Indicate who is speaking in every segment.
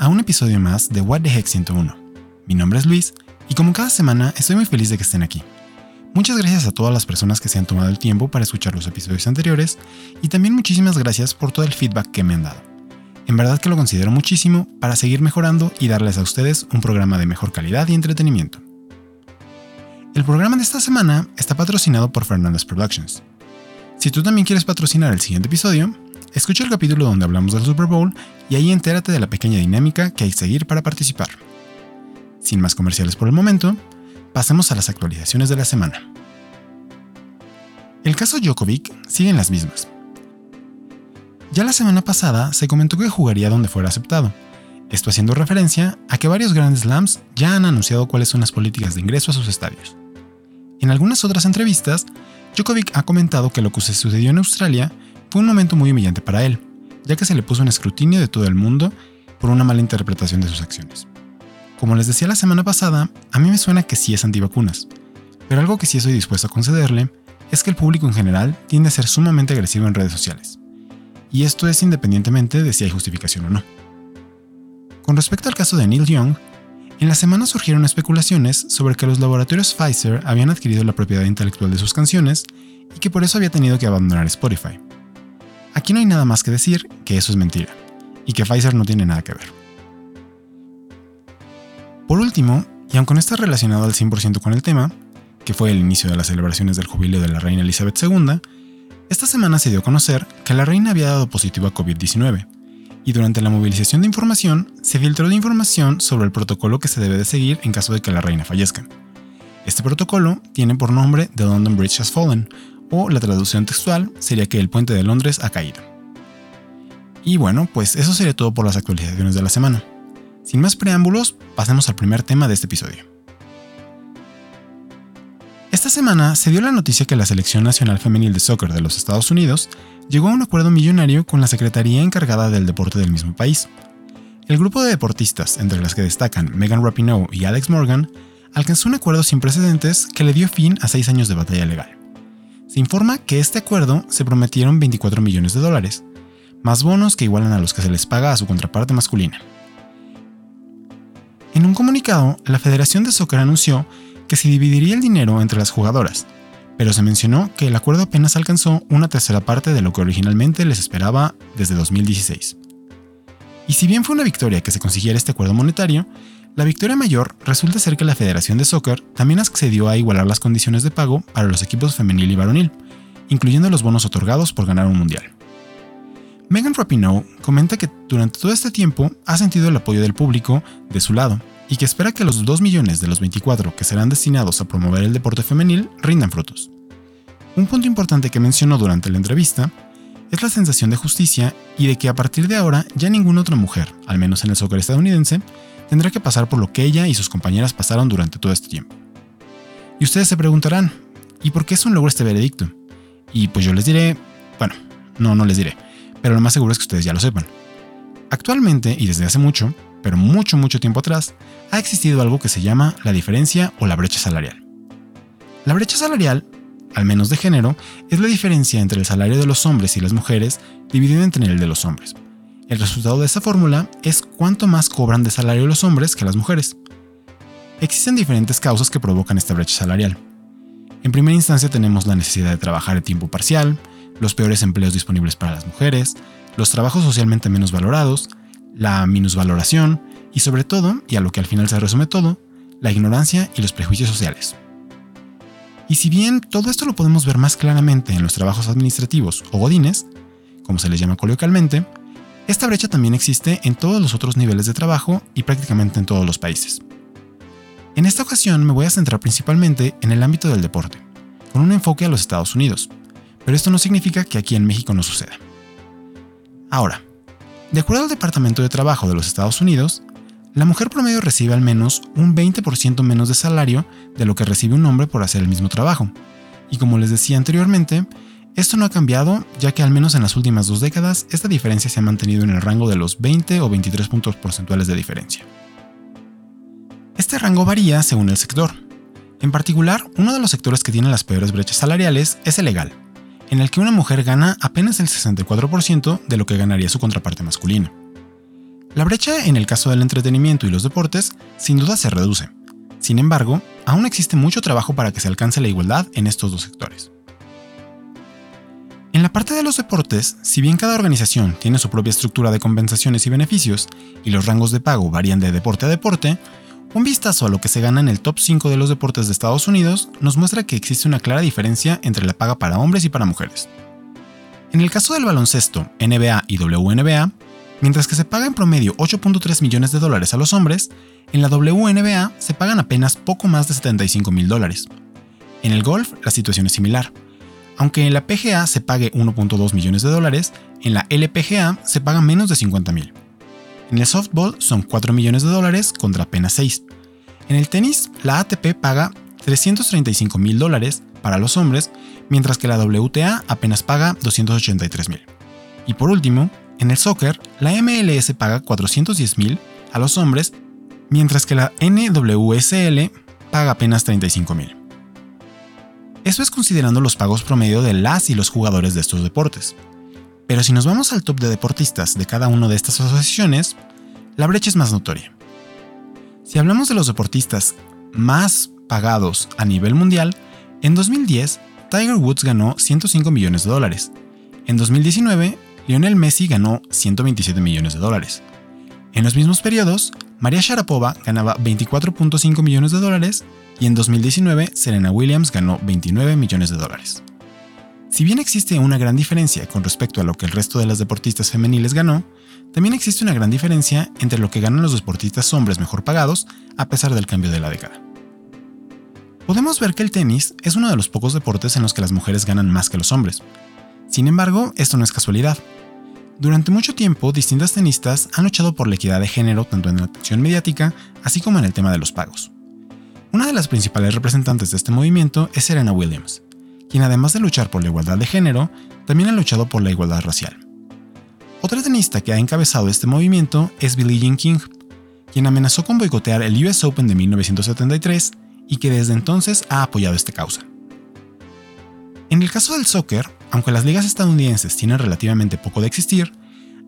Speaker 1: A un episodio más de What the Heck 101. Mi nombre es Luis y como cada semana estoy muy feliz de que estén aquí. Muchas gracias a todas las personas que se han tomado el tiempo para escuchar los episodios anteriores y también muchísimas gracias por todo el feedback que me han dado. En verdad que lo considero muchísimo para seguir mejorando y darles a ustedes un programa de mejor calidad y entretenimiento. El programa de esta semana está patrocinado por Fernandez Productions. Si tú también quieres patrocinar el siguiente episodio, Escucha el capítulo donde hablamos del Super Bowl y ahí entérate de la pequeña dinámica que hay que seguir para participar. Sin más comerciales por el momento, pasemos a las actualizaciones de la semana. El caso Djokovic sigue en las mismas. Ya la semana pasada se comentó que jugaría donde fuera aceptado, esto haciendo referencia a que varios grandes slams ya han anunciado cuáles son las políticas de ingreso a sus estadios. En algunas otras entrevistas, Djokovic ha comentado que lo que sucedió en Australia fue un momento muy humillante para él, ya que se le puso en escrutinio de todo el mundo por una mala interpretación de sus acciones. Como les decía la semana pasada, a mí me suena que sí es antivacunas, pero algo que sí estoy dispuesto a concederle es que el público en general tiende a ser sumamente agresivo en redes sociales. Y esto es independientemente de si hay justificación o no. Con respecto al caso de Neil Young, en la semana surgieron especulaciones sobre que los laboratorios Pfizer habían adquirido la propiedad intelectual de sus canciones y que por eso había tenido que abandonar Spotify. Aquí no hay nada más que decir que eso es mentira, y que Pfizer no tiene nada que ver. Por último, y aunque no está relacionado al 100% con el tema, que fue el inicio de las celebraciones del jubileo de la reina Elizabeth II, esta semana se dio a conocer que la reina había dado positivo a COVID-19, y durante la movilización de información se filtró de información sobre el protocolo que se debe de seguir en caso de que la reina fallezca. Este protocolo tiene por nombre The London Bridge Has Fallen, o la traducción textual sería que el puente de Londres ha caído. Y bueno, pues eso sería todo por las actualizaciones de la semana. Sin más preámbulos, pasemos al primer tema de este episodio. Esta semana se dio la noticia que la Selección Nacional Femenil de Soccer de los Estados Unidos llegó a un acuerdo millonario con la Secretaría encargada del deporte del mismo país. El grupo de deportistas, entre las que destacan Megan Rapinoe y Alex Morgan, alcanzó un acuerdo sin precedentes que le dio fin a seis años de batalla legal. Se informa que este acuerdo se prometieron 24 millones de dólares, más bonos que igualan a los que se les paga a su contraparte masculina. En un comunicado, la Federación de Soccer anunció que se dividiría el dinero entre las jugadoras, pero se mencionó que el acuerdo apenas alcanzó una tercera parte de lo que originalmente les esperaba desde 2016. Y si bien fue una victoria que se consiguiera este acuerdo monetario, la victoria mayor resulta ser que la Federación de Soccer también accedió a igualar las condiciones de pago para los equipos femenil y varonil, incluyendo los bonos otorgados por ganar un mundial. Megan Rapinoe comenta que durante todo este tiempo ha sentido el apoyo del público de su lado y que espera que los 2 millones de los 24 que serán destinados a promover el deporte femenil rindan frutos. Un punto importante que mencionó durante la entrevista es la sensación de justicia y de que a partir de ahora ya ninguna otra mujer, al menos en el soccer estadounidense, tendrá que pasar por lo que ella y sus compañeras pasaron durante todo este tiempo. Y ustedes se preguntarán, ¿y por qué es un logro este veredicto? Y pues yo les diré, bueno, no, no les diré, pero lo más seguro es que ustedes ya lo sepan. Actualmente, y desde hace mucho, pero mucho, mucho tiempo atrás, ha existido algo que se llama la diferencia o la brecha salarial. La brecha salarial, al menos de género, es la diferencia entre el salario de los hombres y las mujeres dividido entre el de los hombres, el resultado de esta fórmula es cuánto más cobran de salario los hombres que las mujeres. Existen diferentes causas que provocan esta brecha salarial. En primera instancia tenemos la necesidad de trabajar de tiempo parcial, los peores empleos disponibles para las mujeres, los trabajos socialmente menos valorados, la minusvaloración y sobre todo, y a lo que al final se resume todo, la ignorancia y los prejuicios sociales. Y si bien todo esto lo podemos ver más claramente en los trabajos administrativos o godines, como se les llama coloquialmente, esta brecha también existe en todos los otros niveles de trabajo y prácticamente en todos los países. En esta ocasión me voy a centrar principalmente en el ámbito del deporte, con un enfoque a los Estados Unidos, pero esto no significa que aquí en México no suceda. Ahora, de acuerdo al Departamento de Trabajo de los Estados Unidos, la mujer promedio recibe al menos un 20% menos de salario de lo que recibe un hombre por hacer el mismo trabajo, y como les decía anteriormente, esto no ha cambiado, ya que al menos en las últimas dos décadas esta diferencia se ha mantenido en el rango de los 20 o 23 puntos porcentuales de diferencia. Este rango varía según el sector. En particular, uno de los sectores que tiene las peores brechas salariales es el legal, en el que una mujer gana apenas el 64% de lo que ganaría su contraparte masculina. La brecha en el caso del entretenimiento y los deportes sin duda se reduce. Sin embargo, aún existe mucho trabajo para que se alcance la igualdad en estos dos sectores. En la parte de los deportes, si bien cada organización tiene su propia estructura de compensaciones y beneficios, y los rangos de pago varían de deporte a deporte, un vistazo a lo que se gana en el top 5 de los deportes de Estados Unidos nos muestra que existe una clara diferencia entre la paga para hombres y para mujeres. En el caso del baloncesto, NBA y WNBA, mientras que se paga en promedio 8.3 millones de dólares a los hombres, en la WNBA se pagan apenas poco más de 75 mil dólares. En el golf, la situación es similar. Aunque en la PGA se pague 1.2 millones de dólares, en la LPGA se paga menos de 50 mil. En el softball son 4 millones de dólares contra apenas 6. En el tenis, la ATP paga 335 mil dólares para los hombres, mientras que la WTA apenas paga 283 mil. Y por último, en el soccer, la MLS paga 410 mil a los hombres, mientras que la NWSL paga apenas 35 mil. Eso es considerando los pagos promedio de las y los jugadores de estos deportes. Pero si nos vamos al top de deportistas de cada una de estas asociaciones, la brecha es más notoria. Si hablamos de los deportistas más pagados a nivel mundial, en 2010 Tiger Woods ganó 105 millones de dólares. En 2019, Lionel Messi ganó 127 millones de dólares. En los mismos periodos, María Sharapova ganaba 24.5 millones de dólares y en 2019 Serena Williams ganó 29 millones de dólares. Si bien existe una gran diferencia con respecto a lo que el resto de las deportistas femeniles ganó, también existe una gran diferencia entre lo que ganan los deportistas hombres mejor pagados a pesar del cambio de la década. Podemos ver que el tenis es uno de los pocos deportes en los que las mujeres ganan más que los hombres. Sin embargo, esto no es casualidad. Durante mucho tiempo, distintas tenistas han luchado por la equidad de género tanto en la atención mediática, así como en el tema de los pagos. Una de las principales representantes de este movimiento es Serena Williams, quien además de luchar por la igualdad de género, también ha luchado por la igualdad racial. Otra tenista que ha encabezado este movimiento es Billie Jean King, quien amenazó con boicotear el US Open de 1973 y que desde entonces ha apoyado esta causa. En el caso del soccer, aunque las ligas estadounidenses tienen relativamente poco de existir,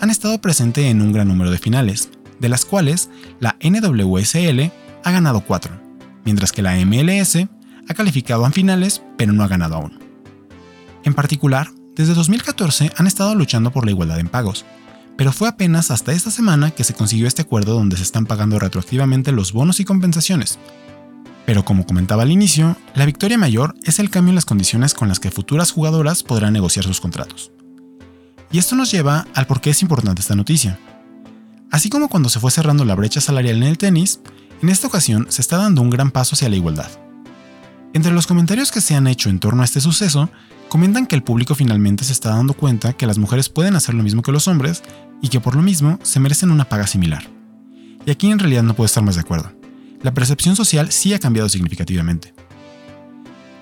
Speaker 1: han estado presentes en un gran número de finales, de las cuales la NWSL ha ganado 4, mientras que la MLS ha calificado a finales pero no ha ganado aún. En particular, desde 2014 han estado luchando por la igualdad en pagos, pero fue apenas hasta esta semana que se consiguió este acuerdo donde se están pagando retroactivamente los bonos y compensaciones. Pero como comentaba al inicio, la victoria mayor es el cambio en las condiciones con las que futuras jugadoras podrán negociar sus contratos. Y esto nos lleva al por qué es importante esta noticia. Así como cuando se fue cerrando la brecha salarial en el tenis, en esta ocasión se está dando un gran paso hacia la igualdad. Entre los comentarios que se han hecho en torno a este suceso, comentan que el público finalmente se está dando cuenta que las mujeres pueden hacer lo mismo que los hombres y que por lo mismo se merecen una paga similar. Y aquí en realidad no puedo estar más de acuerdo. La percepción social sí ha cambiado significativamente.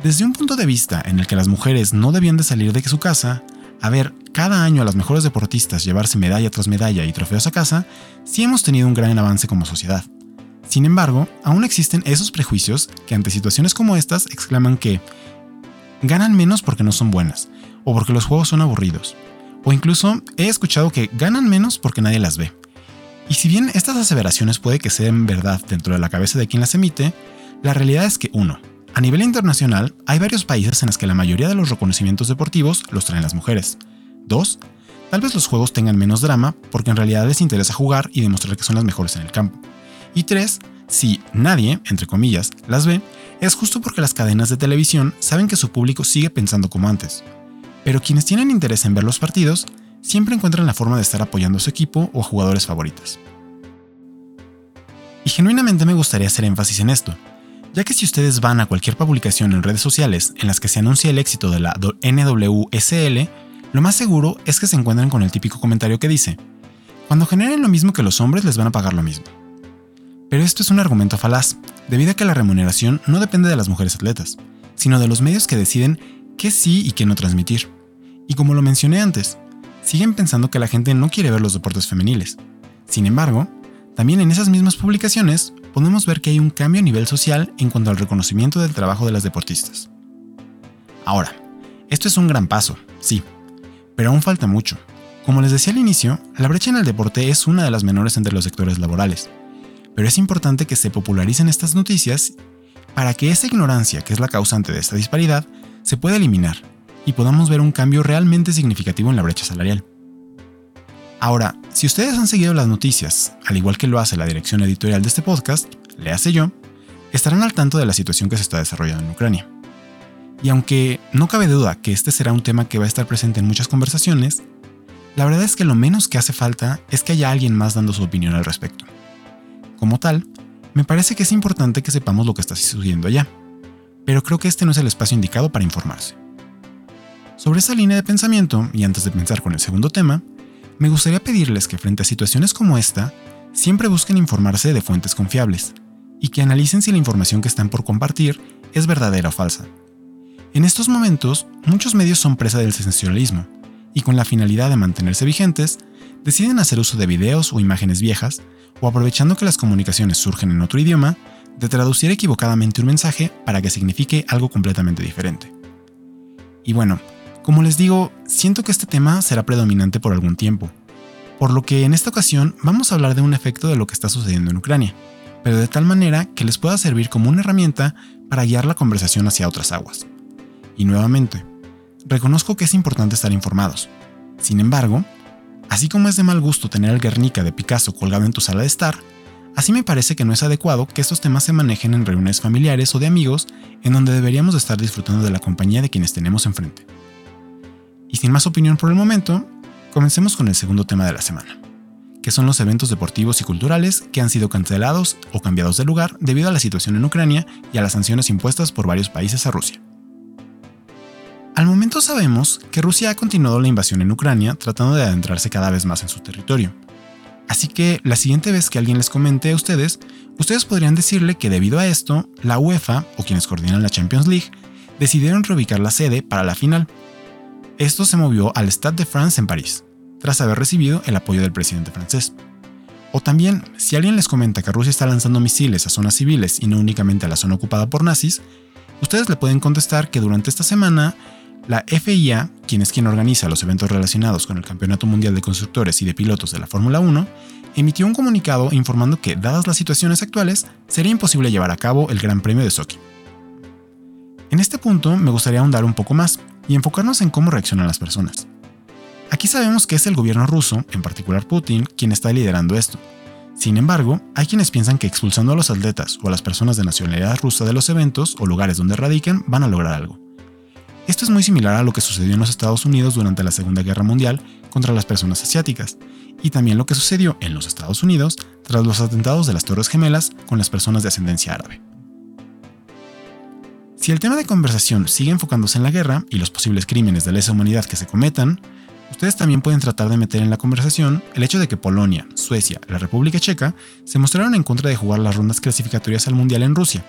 Speaker 1: Desde un punto de vista en el que las mujeres no debían de salir de su casa, a ver cada año a las mejores deportistas llevarse medalla tras medalla y trofeos a casa, sí hemos tenido un gran avance como sociedad. Sin embargo, aún existen esos prejuicios que ante situaciones como estas exclaman que ganan menos porque no son buenas, o porque los juegos son aburridos, o incluso he escuchado que ganan menos porque nadie las ve. Y si bien estas aseveraciones puede que sean verdad dentro de la cabeza de quien las emite, la realidad es que 1. A nivel internacional, hay varios países en los que la mayoría de los reconocimientos deportivos los traen las mujeres. 2. Tal vez los juegos tengan menos drama porque en realidad les interesa jugar y demostrar que son las mejores en el campo. Y tres, si nadie, entre comillas, las ve, es justo porque las cadenas de televisión saben que su público sigue pensando como antes. Pero quienes tienen interés en ver los partidos siempre encuentran la forma de estar apoyando a su equipo o a jugadores favoritos. Y genuinamente me gustaría hacer énfasis en esto, ya que si ustedes van a cualquier publicación en redes sociales en las que se anuncia el éxito de la NWSL, lo más seguro es que se encuentren con el típico comentario que dice, cuando generen lo mismo que los hombres les van a pagar lo mismo. Pero esto es un argumento falaz, debido a que la remuneración no depende de las mujeres atletas, sino de los medios que deciden qué sí y qué no transmitir. Y como lo mencioné antes, siguen pensando que la gente no quiere ver los deportes femeniles. Sin embargo, también en esas mismas publicaciones podemos ver que hay un cambio a nivel social en cuanto al reconocimiento del trabajo de las deportistas. Ahora, esto es un gran paso, sí, pero aún falta mucho. Como les decía al inicio, la brecha en el deporte es una de las menores entre los sectores laborales, pero es importante que se popularicen estas noticias para que esa ignorancia, que es la causante de esta disparidad, se pueda eliminar y podamos ver un cambio realmente significativo en la brecha salarial. Ahora, si ustedes han seguido las noticias, al igual que lo hace la dirección editorial de este podcast, le hace yo, estarán al tanto de la situación que se está desarrollando en Ucrania. Y aunque no cabe duda que este será un tema que va a estar presente en muchas conversaciones, la verdad es que lo menos que hace falta es que haya alguien más dando su opinión al respecto. Como tal, me parece que es importante que sepamos lo que está sucediendo allá, pero creo que este no es el espacio indicado para informarse. Sobre esa línea de pensamiento, y antes de pensar con el segundo tema, me gustaría pedirles que frente a situaciones como esta, siempre busquen informarse de fuentes confiables, y que analicen si la información que están por compartir es verdadera o falsa. En estos momentos, muchos medios son presa del sensacionalismo, y con la finalidad de mantenerse vigentes, deciden hacer uso de videos o imágenes viejas, o aprovechando que las comunicaciones surgen en otro idioma, de traducir equivocadamente un mensaje para que signifique algo completamente diferente. Y bueno, como les digo, siento que este tema será predominante por algún tiempo, por lo que en esta ocasión vamos a hablar de un efecto de lo que está sucediendo en Ucrania, pero de tal manera que les pueda servir como una herramienta para guiar la conversación hacia otras aguas. Y nuevamente, reconozco que es importante estar informados. Sin embargo, así como es de mal gusto tener el Guernica de Picasso colgado en tu sala de estar, así me parece que no es adecuado que estos temas se manejen en reuniones familiares o de amigos en donde deberíamos estar disfrutando de la compañía de quienes tenemos enfrente. Y sin más opinión por el momento, comencemos con el segundo tema de la semana, que son los eventos deportivos y culturales que han sido cancelados o cambiados de lugar debido a la situación en Ucrania y a las sanciones impuestas por varios países a Rusia. Al momento sabemos que Rusia ha continuado la invasión en Ucrania tratando de adentrarse cada vez más en su territorio. Así que la siguiente vez que alguien les comente a ustedes, ustedes podrían decirle que debido a esto, la UEFA o quienes coordinan la Champions League decidieron reubicar la sede para la final. Esto se movió al Stade de France en París, tras haber recibido el apoyo del presidente francés. O también, si alguien les comenta que Rusia está lanzando misiles a zonas civiles y no únicamente a la zona ocupada por nazis, ustedes le pueden contestar que durante esta semana la FIA, quien es quien organiza los eventos relacionados con el Campeonato Mundial de Constructores y de Pilotos de la Fórmula 1, emitió un comunicado informando que, dadas las situaciones actuales, sería imposible llevar a cabo el Gran Premio de Sochi. En este punto me gustaría ahondar un poco más y enfocarnos en cómo reaccionan las personas. Aquí sabemos que es el gobierno ruso, en particular Putin, quien está liderando esto. Sin embargo, hay quienes piensan que expulsando a los atletas o a las personas de nacionalidad rusa de los eventos o lugares donde radiquen van a lograr algo. Esto es muy similar a lo que sucedió en los Estados Unidos durante la Segunda Guerra Mundial contra las personas asiáticas, y también lo que sucedió en los Estados Unidos tras los atentados de las Torres Gemelas con las personas de ascendencia árabe. Si el tema de conversación sigue enfocándose en la guerra y los posibles crímenes de lesa humanidad que se cometan, ustedes también pueden tratar de meter en la conversación el hecho de que Polonia, Suecia y la República Checa se mostraron en contra de jugar las rondas clasificatorias al Mundial en Rusia,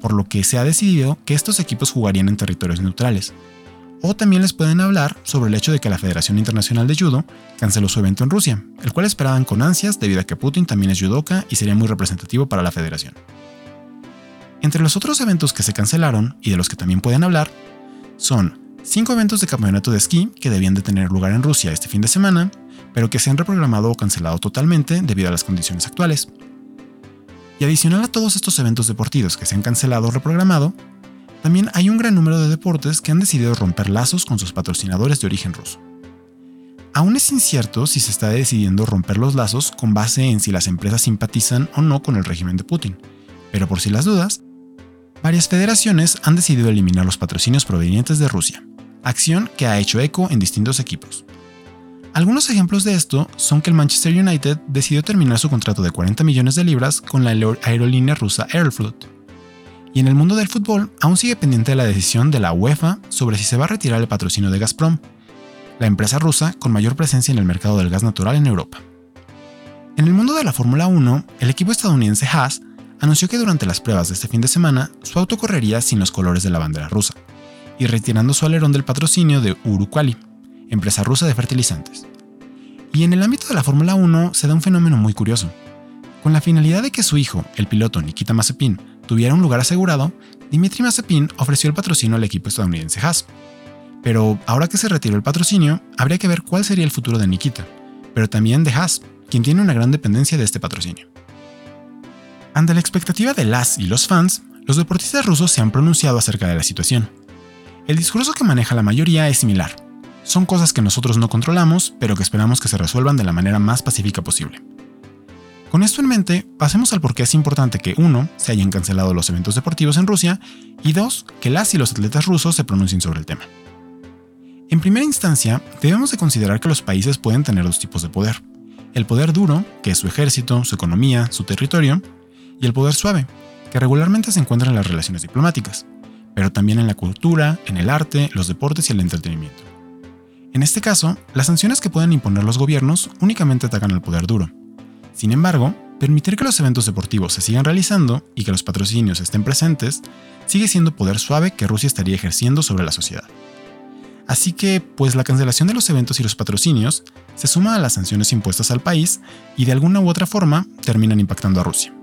Speaker 1: por lo que se ha decidido que estos equipos jugarían en territorios neutrales. O también les pueden hablar sobre el hecho de que la Federación Internacional de Judo canceló su evento en Rusia, el cual esperaban con ansias debido a que Putin también es judoka y sería muy representativo para la federación. Entre los otros eventos que se cancelaron y de los que también pueden hablar, son cinco eventos de campeonato de esquí que debían de tener lugar en Rusia este fin de semana, pero que se han reprogramado o cancelado totalmente debido a las condiciones actuales. Y adicional a todos estos eventos deportivos que se han cancelado o reprogramado, también hay un gran número de deportes que han decidido romper lazos con sus patrocinadores de origen ruso. Aún es incierto si se está decidiendo romper los lazos con base en si las empresas simpatizan o no con el régimen de Putin, pero por si las dudas, varias federaciones han decidido eliminar los patrocinios provenientes de Rusia, acción que ha hecho eco en distintos equipos. Algunos ejemplos de esto son que el Manchester United decidió terminar su contrato de 40 millones de libras con la aerolínea rusa Aeroflot. Y en el mundo del fútbol aún sigue pendiente la decisión de la UEFA sobre si se va a retirar el patrocinio de Gazprom, la empresa rusa con mayor presencia en el mercado del gas natural en Europa. En el mundo de la Fórmula 1, el equipo estadounidense Haas anunció que durante las pruebas de este fin de semana su auto correría sin los colores de la bandera rusa, y retirando su alerón del patrocinio de Uruquali, empresa rusa de fertilizantes. Y en el ámbito de la Fórmula 1 se da un fenómeno muy curioso. Con la finalidad de que su hijo, el piloto Nikita Mazepin, tuviera un lugar asegurado, Dimitri Mazepin ofreció el patrocinio al equipo estadounidense Haas. Pero ahora que se retiró el patrocinio, habría que ver cuál sería el futuro de Nikita, pero también de Haas, quien tiene una gran dependencia de este patrocinio. Ante la expectativa de las y los fans, los deportistas rusos se han pronunciado acerca de la situación. El discurso que maneja la mayoría es similar. Son cosas que nosotros no controlamos, pero que esperamos que se resuelvan de la manera más pacífica posible. Con esto en mente, pasemos al por qué es importante que 1. se hayan cancelado los eventos deportivos en Rusia y 2. que las y los atletas rusos se pronuncien sobre el tema. En primera instancia, debemos de considerar que los países pueden tener dos tipos de poder. El poder duro, que es su ejército, su economía, su territorio, y el poder suave, que regularmente se encuentra en las relaciones diplomáticas, pero también en la cultura, en el arte, los deportes y el entretenimiento. En este caso, las sanciones que pueden imponer los gobiernos únicamente atacan al poder duro. Sin embargo, permitir que los eventos deportivos se sigan realizando y que los patrocinios estén presentes sigue siendo poder suave que Rusia estaría ejerciendo sobre la sociedad. Así que, pues la cancelación de los eventos y los patrocinios se suma a las sanciones impuestas al país y de alguna u otra forma terminan impactando a Rusia.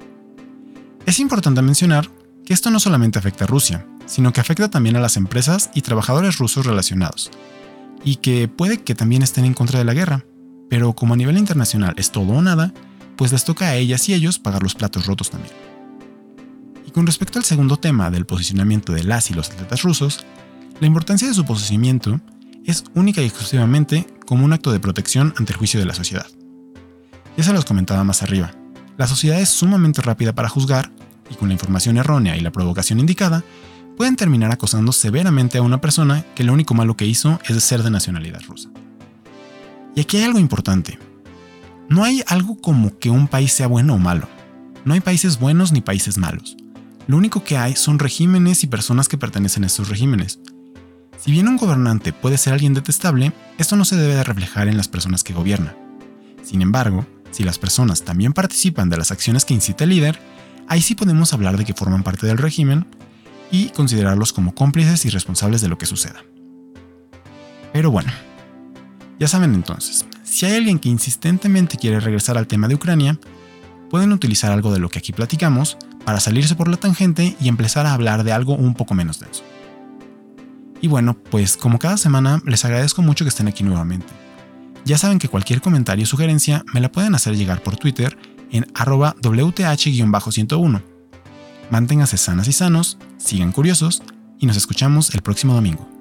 Speaker 1: Es importante mencionar que esto no solamente afecta a Rusia, sino que afecta también a las empresas y trabajadores rusos relacionados, y que puede que también estén en contra de la guerra, pero como a nivel internacional es todo o nada, pues les toca a ellas y ellos pagar los platos rotos también. Y con respecto al segundo tema del posicionamiento de las y los atletas rusos, la importancia de su posicionamiento es única y exclusivamente como un acto de protección ante el juicio de la sociedad. Ya se los comentaba más arriba, la sociedad es sumamente rápida para juzgar y con la información errónea y la provocación indicada, pueden terminar acosando severamente a una persona que lo único malo que hizo es ser de nacionalidad rusa. Y aquí hay algo importante. No hay algo como que un país sea bueno o malo. No hay países buenos ni países malos. Lo único que hay son regímenes y personas que pertenecen a esos regímenes. Si bien un gobernante puede ser alguien detestable, esto no se debe de reflejar en las personas que gobierna. Sin embargo, si las personas también participan de las acciones que incita el líder, ahí sí podemos hablar de que forman parte del régimen y considerarlos como cómplices y responsables de lo que suceda. Pero bueno, ya saben entonces, si hay alguien que insistentemente quiere regresar al tema de Ucrania, pueden utilizar algo de lo que aquí platicamos para salirse por la tangente y empezar a hablar de algo un poco menos denso. Y bueno, pues como cada semana les agradezco mucho que estén aquí nuevamente. Ya saben que cualquier comentario o sugerencia me la pueden hacer llegar por Twitter en arroba WTH-101. Manténganse sanas y sanos, sigan curiosos y nos escuchamos el próximo domingo.